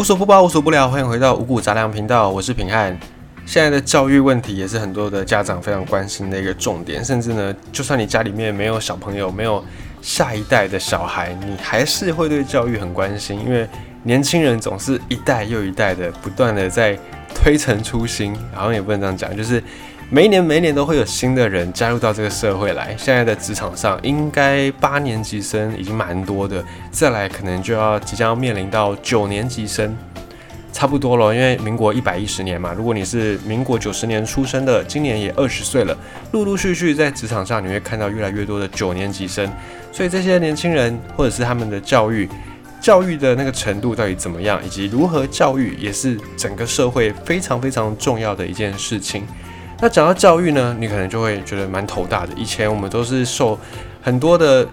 无所不包，无所不聊，欢迎回到五谷杂粮频道，我是平汉。现在的教育问题也是很多的家长非常关心的一个重点，甚至呢，就算你家里面没有小朋友，没有下一代的小孩，你还是会对教育很关心，因为年轻人总是一代又一代的不断的在推陈出新，好像也不能这样讲，就是。每一年，每一年都会有新的人加入到这个社会来。现在的职场上，应该八年级生已经蛮多的，再来可能就要即将面临到九年级生，差不多了。因为民国一百一十年嘛，如果你是民国九十年出生的，今年也二十岁了，陆陆续续在职场上你会看到越来越多的九年级生。所以这些年轻人或者是他们的教育，教育的那个程度到底怎么样，以及如何教育，也是整个社会非常非常重要的一件事情。那讲到教育呢，你可能就会觉得蛮头大的。以前我们都是受很多的，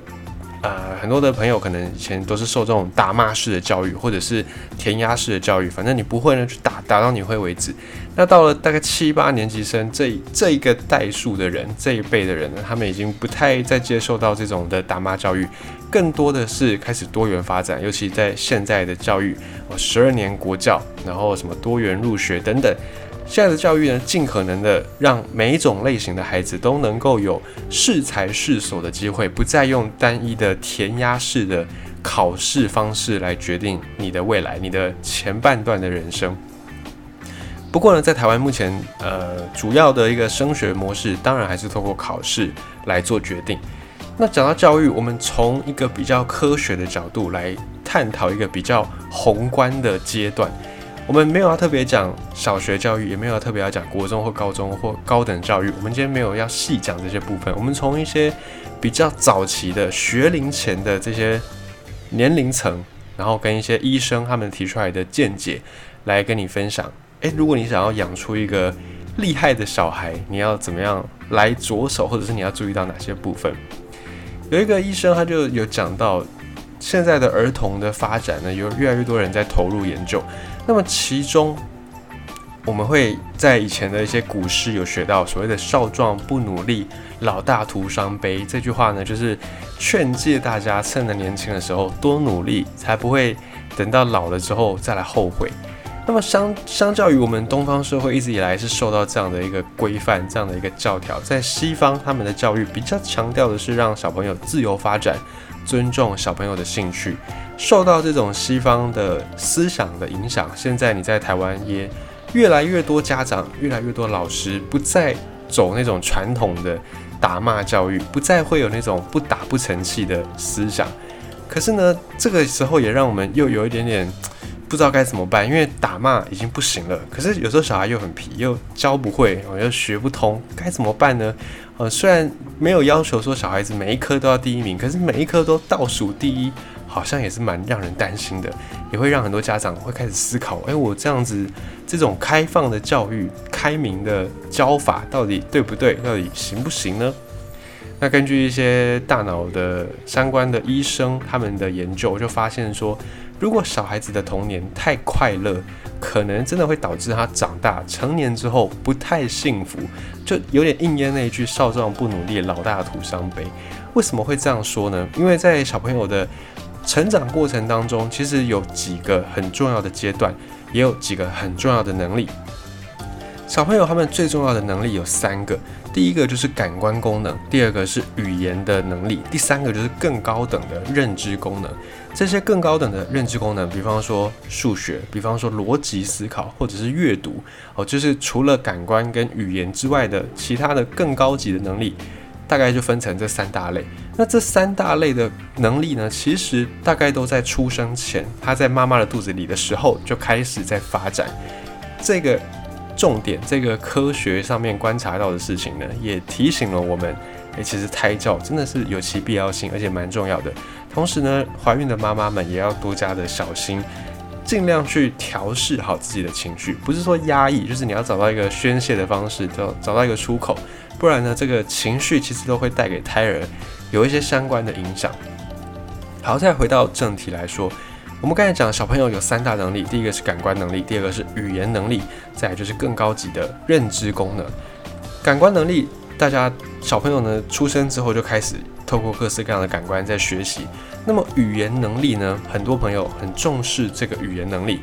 呃，很多的朋友可能以前都是受这种打骂式的教育，或者是填鸭式的教育，反正你不会呢，就打打到你会为止。那到了大概七八年级生这这一个代数的人，这一辈的人呢，他们已经不太再接受到这种的打骂教育，更多的是开始多元发展，尤其在现在的教育，哦，十二年国教，然后什么多元入学等等。现在的教育呢，尽可能的让每一种类型的孩子都能够有适才适所的机会，不再用单一的填鸭式的考试方式来决定你的未来、你的前半段的人生。不过呢，在台湾目前，呃，主要的一个升学模式，当然还是透过考试来做决定。那讲到教育，我们从一个比较科学的角度来探讨一个比较宏观的阶段。我们没有要特别讲小学教育，也没有特别要讲国中或高中或高等教育。我们今天没有要细讲这些部分。我们从一些比较早期的学龄前的这些年龄层，然后跟一些医生他们提出来的见解来跟你分享。诶，如果你想要养出一个厉害的小孩，你要怎么样来着手，或者是你要注意到哪些部分？有一个医生他就有讲到，现在的儿童的发展呢，有越来越多人在投入研究。那么其中，我们会在以前的一些古诗有学到所谓的“少壮不努力，老大徒伤悲”这句话呢，就是劝诫大家趁着年轻的时候多努力，才不会等到老了之后再来后悔。那么相相较于我们东方社会一直以来是受到这样的一个规范、这样的一个教条，在西方他们的教育比较强调的是让小朋友自由发展。尊重小朋友的兴趣，受到这种西方的思想的影响，现在你在台湾也越来越多家长、越来越多老师不再走那种传统的打骂教育，不再会有那种不打不成器的思想。可是呢，这个时候也让我们又有一点点不知道该怎么办，因为打骂已经不行了。可是有时候小孩又很皮，又教不会，又学不通，该怎么办呢？呃，虽然没有要求说小孩子每一科都要第一名，可是每一科都倒数第一，好像也是蛮让人担心的，也会让很多家长会开始思考：哎，我这样子这种开放的教育、开明的教法到底对不对？到底行不行呢？那根据一些大脑的相关的医生他们的研究，就发现说，如果小孩子的童年太快乐，可能真的会导致他长大成年之后不太幸福，就有点应验那一句“少壮不努力，老大徒伤悲”。为什么会这样说呢？因为在小朋友的成长过程当中，其实有几个很重要的阶段，也有几个很重要的能力。小朋友他们最重要的能力有三个，第一个就是感官功能，第二个是语言的能力，第三个就是更高等的认知功能。这些更高等的认知功能，比方说数学，比方说逻辑思考，或者是阅读，哦，就是除了感官跟语言之外的其他的更高级的能力，大概就分成这三大类。那这三大类的能力呢，其实大概都在出生前，他在妈妈的肚子里的时候就开始在发展。这个。重点，这个科学上面观察到的事情呢，也提醒了我们，诶，其实胎教真的是有其必要性，而且蛮重要的。同时呢，怀孕的妈妈们也要多加的小心，尽量去调试好自己的情绪，不是说压抑，就是你要找到一个宣泄的方式，找找到一个出口，不然呢，这个情绪其实都会带给胎儿有一些相关的影响。好，再回到正题来说。我们刚才讲，小朋友有三大能力，第一个是感官能力，第二个是语言能力，再来就是更高级的认知功能。感官能力，大家小朋友呢出生之后就开始透过各式各样的感官在学习。那么语言能力呢，很多朋友很重视这个语言能力。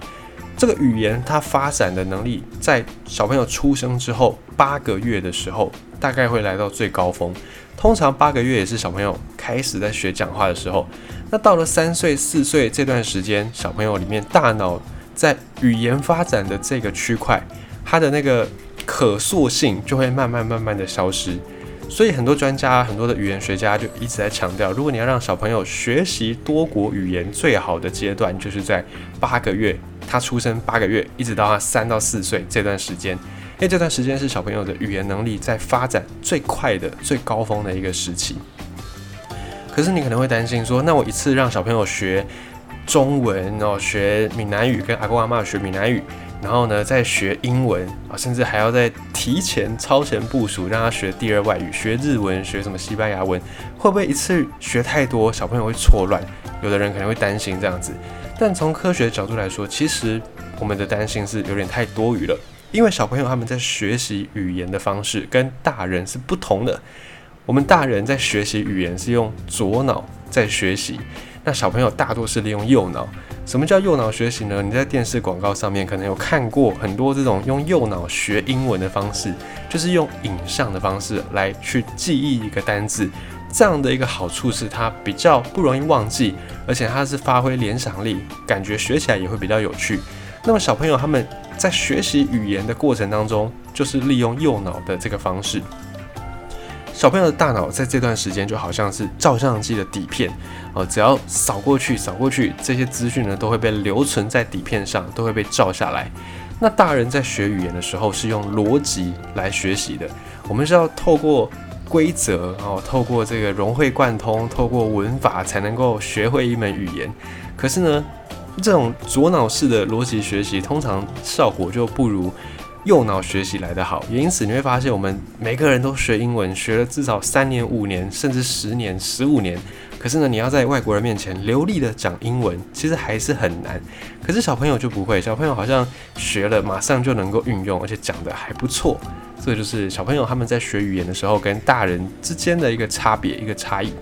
这个语言它发展的能力，在小朋友出生之后八个月的时候，大概会来到最高峰。通常八个月也是小朋友开始在学讲话的时候。那到了三岁、四岁这段时间，小朋友里面大脑在语言发展的这个区块，它的那个可塑性就会慢慢慢慢的消失。所以很多专家、很多的语言学家就一直在强调，如果你要让小朋友学习多国语言，最好的阶段就是在八个月，他出生八个月，一直到他三到四岁这段时间，因为这段时间是小朋友的语言能力在发展最快的、最高峰的一个时期。可是你可能会担心说，那我一次让小朋友学中文哦，学闽南语，跟阿公阿妈学闽南语。然后呢，再学英文啊，甚至还要再提前超前部署，让他学第二外语，学日文，学什么西班牙文，会不会一次学太多，小朋友会错乱？有的人可能会担心这样子。但从科学的角度来说，其实我们的担心是有点太多余了，因为小朋友他们在学习语言的方式跟大人是不同的。我们大人在学习语言是用左脑在学习，那小朋友大多是利用右脑。什么叫右脑学习呢？你在电视广告上面可能有看过很多这种用右脑学英文的方式，就是用影像的方式来去记忆一个单字。这样的一个好处是它比较不容易忘记，而且它是发挥联想力，感觉学起来也会比较有趣。那么小朋友他们在学习语言的过程当中，就是利用右脑的这个方式。小朋友的大脑在这段时间就好像是照相机的底片，哦，只要扫过去，扫过去，这些资讯呢都会被留存在底片上，都会被照下来。那大人在学语言的时候是用逻辑来学习的，我们是要透过规则，然后透过这个融会贯通，透过文法才能够学会一门语言。可是呢，这种左脑式的逻辑学习，通常效果就不如。右脑学习来得好，也因此你会发现，我们每个人都学英文，学了至少三年、五年，甚至十年、十五年。可是呢，你要在外国人面前流利的讲英文，其实还是很难。可是小朋友就不会，小朋友好像学了，马上就能够运用，而且讲的还不错。这就是小朋友他们在学语言的时候，跟大人之间的一个差别，一个差异。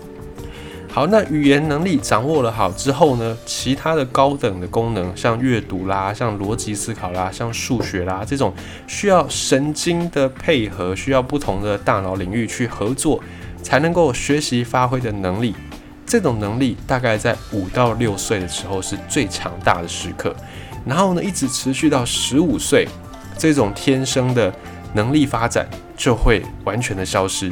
好，那语言能力掌握了好之后呢，其他的高等的功能，像阅读啦，像逻辑思考啦，像数学啦，这种需要神经的配合，需要不同的大脑领域去合作，才能够学习发挥的能力，这种能力大概在五到六岁的时候是最强大的时刻，然后呢，一直持续到十五岁，这种天生的能力发展就会完全的消失。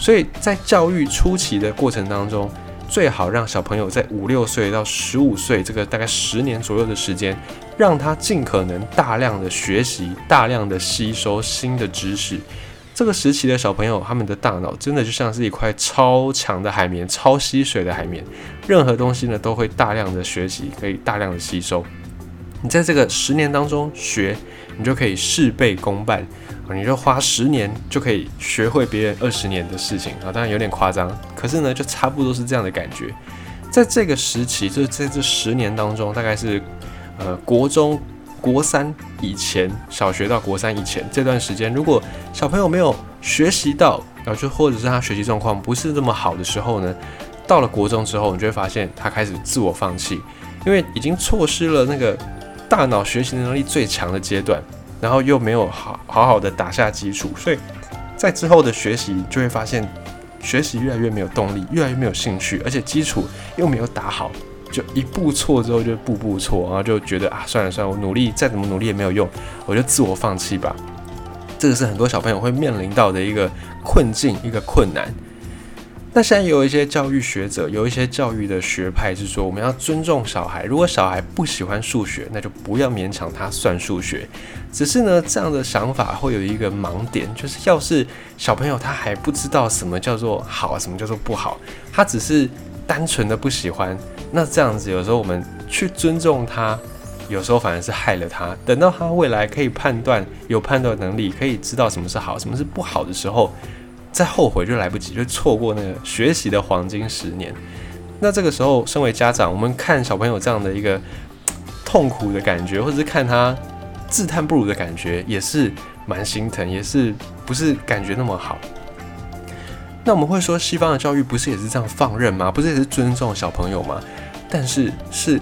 所以在教育初期的过程当中，最好让小朋友在五六岁到十五岁这个大概十年左右的时间，让他尽可能大量的学习、大量的吸收新的知识。这个时期的小朋友，他们的大脑真的就像是一块超强的海绵、超吸水的海绵，任何东西呢都会大量的学习，可以大量的吸收。你在这个十年当中学，你就可以事倍功半。你就花十年就可以学会别人二十年的事情啊，当然有点夸张，可是呢，就差不多是这样的感觉。在这个时期，就是在这十年当中，大概是呃国中国三以前，小学到国三以前这段时间，如果小朋友没有学习到，然后就或者是他学习状况不是这么好的时候呢，到了国中之后，你就会发现他开始自我放弃，因为已经错失了那个大脑学习能力最强的阶段。然后又没有好好好的打下基础，所以在之后的学习就会发现，学习越来越没有动力，越来越没有兴趣，而且基础又没有打好，就一步错之后就步步错，然后就觉得啊，算了算了，我努力再怎么努力也没有用，我就自我放弃吧。这个是很多小朋友会面临到的一个困境，一个困难。那现在有一些教育学者，有一些教育的学派是说，我们要尊重小孩。如果小孩不喜欢数学，那就不要勉强他算数学。只是呢，这样的想法会有一个盲点，就是要是小朋友他还不知道什么叫做好，什么叫做不好，他只是单纯的不喜欢，那这样子有时候我们去尊重他，有时候反而是害了他。等到他未来可以判断，有判断能力，可以知道什么是好，什么是不好的时候。再后悔就来不及，就错过那个学习的黄金十年。那这个时候，身为家长，我们看小朋友这样的一个痛苦的感觉，或者是看他自叹不如的感觉，也是蛮心疼，也是不是感觉那么好。那我们会说，西方的教育不是也是这样放任吗？不是也是尊重小朋友吗？但是是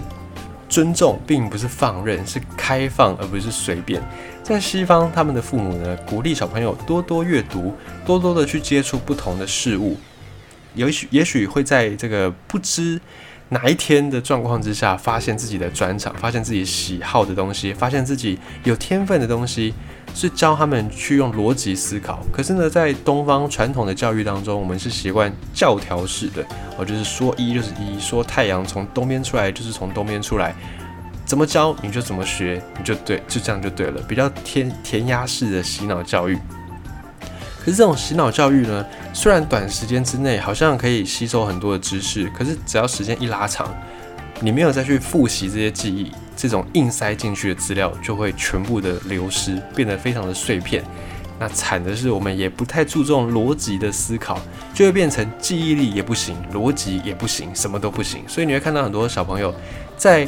尊重并不是放任，是开放而不是随便。在西方，他们的父母呢，鼓励小朋友多多阅读，多多的去接触不同的事物。也许也许会在这个不知哪一天的状况之下，发现自己的专长，发现自己喜好的东西，发现自己有天分的东西，是教他们去用逻辑思考。可是呢，在东方传统的教育当中，我们是习惯教条式的，哦，就是说一就是一，说太阳从东边出来就是从东边出来，怎么教你就怎么学，你就对，就这样就对了，比较填填鸭式的洗脑教育。可是这种洗脑教育呢，虽然短时间之内好像可以吸收很多的知识，可是只要时间一拉长，你没有再去复习这些记忆，这种硬塞进去的资料就会全部的流失，变得非常的碎片。那惨的是，我们也不太注重逻辑的思考，就会变成记忆力也不行，逻辑也不行，什么都不行。所以你会看到很多小朋友在。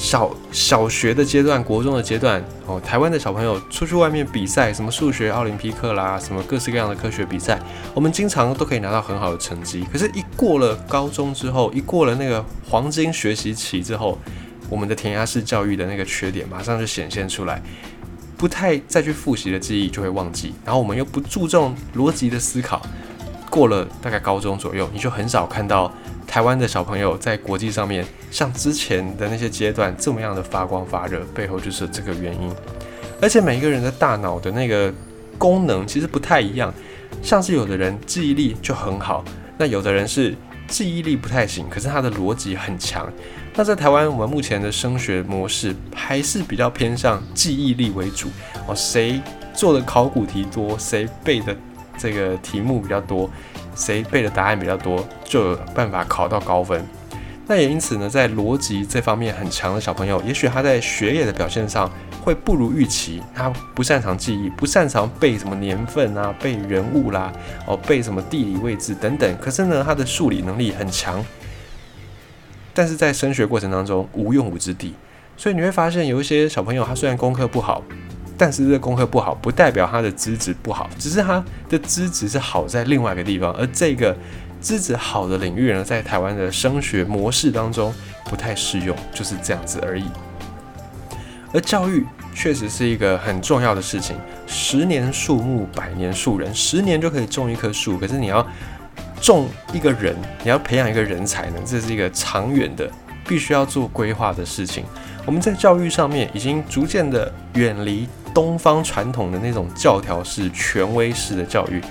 小小学的阶段，国中的阶段，哦，台湾的小朋友出去外面比赛，什么数学奥林匹克啦，什么各式各样的科学比赛，我们经常都可以拿到很好的成绩。可是，一过了高中之后，一过了那个黄金学习期之后，我们的填鸭式教育的那个缺点马上就显现出来，不太再去复习的记忆就会忘记，然后我们又不注重逻辑的思考，过了大概高中左右，你就很少看到。台湾的小朋友在国际上面，像之前的那些阶段这么样的发光发热，背后就是这个原因。而且每一个人的大脑的那个功能其实不太一样，像是有的人记忆力就很好，那有的人是记忆力不太行，可是他的逻辑很强。那在台湾，我们目前的升学模式还是比较偏向记忆力为主哦，谁做的考古题多，谁背的这个题目比较多。谁背的答案比较多，就有办法考到高分。那也因此呢，在逻辑这方面很强的小朋友，也许他在学业的表现上会不如预期。他不擅长记忆，不擅长背什么年份啊，背人物啦，哦，背什么地理位置等等。可是呢，他的数理能力很强，但是在升学过程当中无用武之地。所以你会发现，有一些小朋友，他虽然功课不好。但是这功课不好，不代表他的资质不好，只是他的资质是好在另外一个地方，而这个资质好的领域呢，在台湾的升学模式当中不太适用，就是这样子而已。而教育确实是一个很重要的事情，十年树木，百年树人，十年就可以种一棵树，可是你要种一个人，你要培养一个人才呢，这是一个长远的，必须要做规划的事情。我们在教育上面已经逐渐的远离。东方传统的那种教条式、权威式的教育，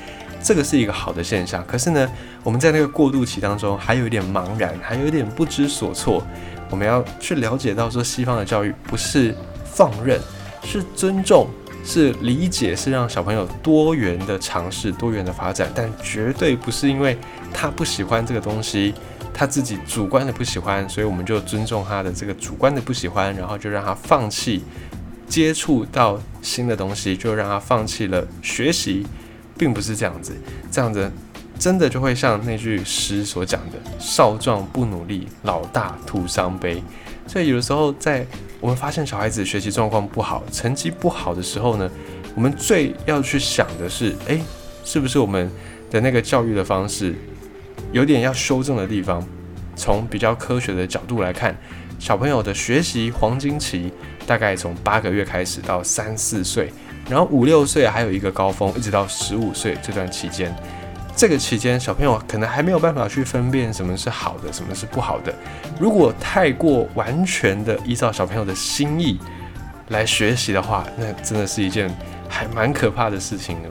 这个是一个好的现象。可是呢，我们在那个过渡期当中，还有一点茫然，还有一点不知所措。我们要去了解到，说西方的教育不是放任，是尊重，是理解，是让小朋友多元的尝试、多元的发展，但绝对不是因为他不喜欢这个东西，他自己主观的不喜欢，所以我们就尊重他的这个主观的不喜欢，然后就让他放弃。接触到新的东西，就让他放弃了学习，并不是这样子。这样子真的就会像那句诗所讲的：“少壮不努力，老大徒伤悲。”所以有的时候，在我们发现小孩子学习状况不好、成绩不好的时候呢，我们最要去想的是：诶，是不是我们的那个教育的方式有点要修正的地方？从比较科学的角度来看，小朋友的学习黄金期。大概从八个月开始到三四岁，然后五六岁还有一个高峰，一直到十五岁这段期间，这个期间小朋友可能还没有办法去分辨什么是好的，什么是不好的。如果太过完全的依照小朋友的心意来学习的话，那真的是一件还蛮可怕的事情呢。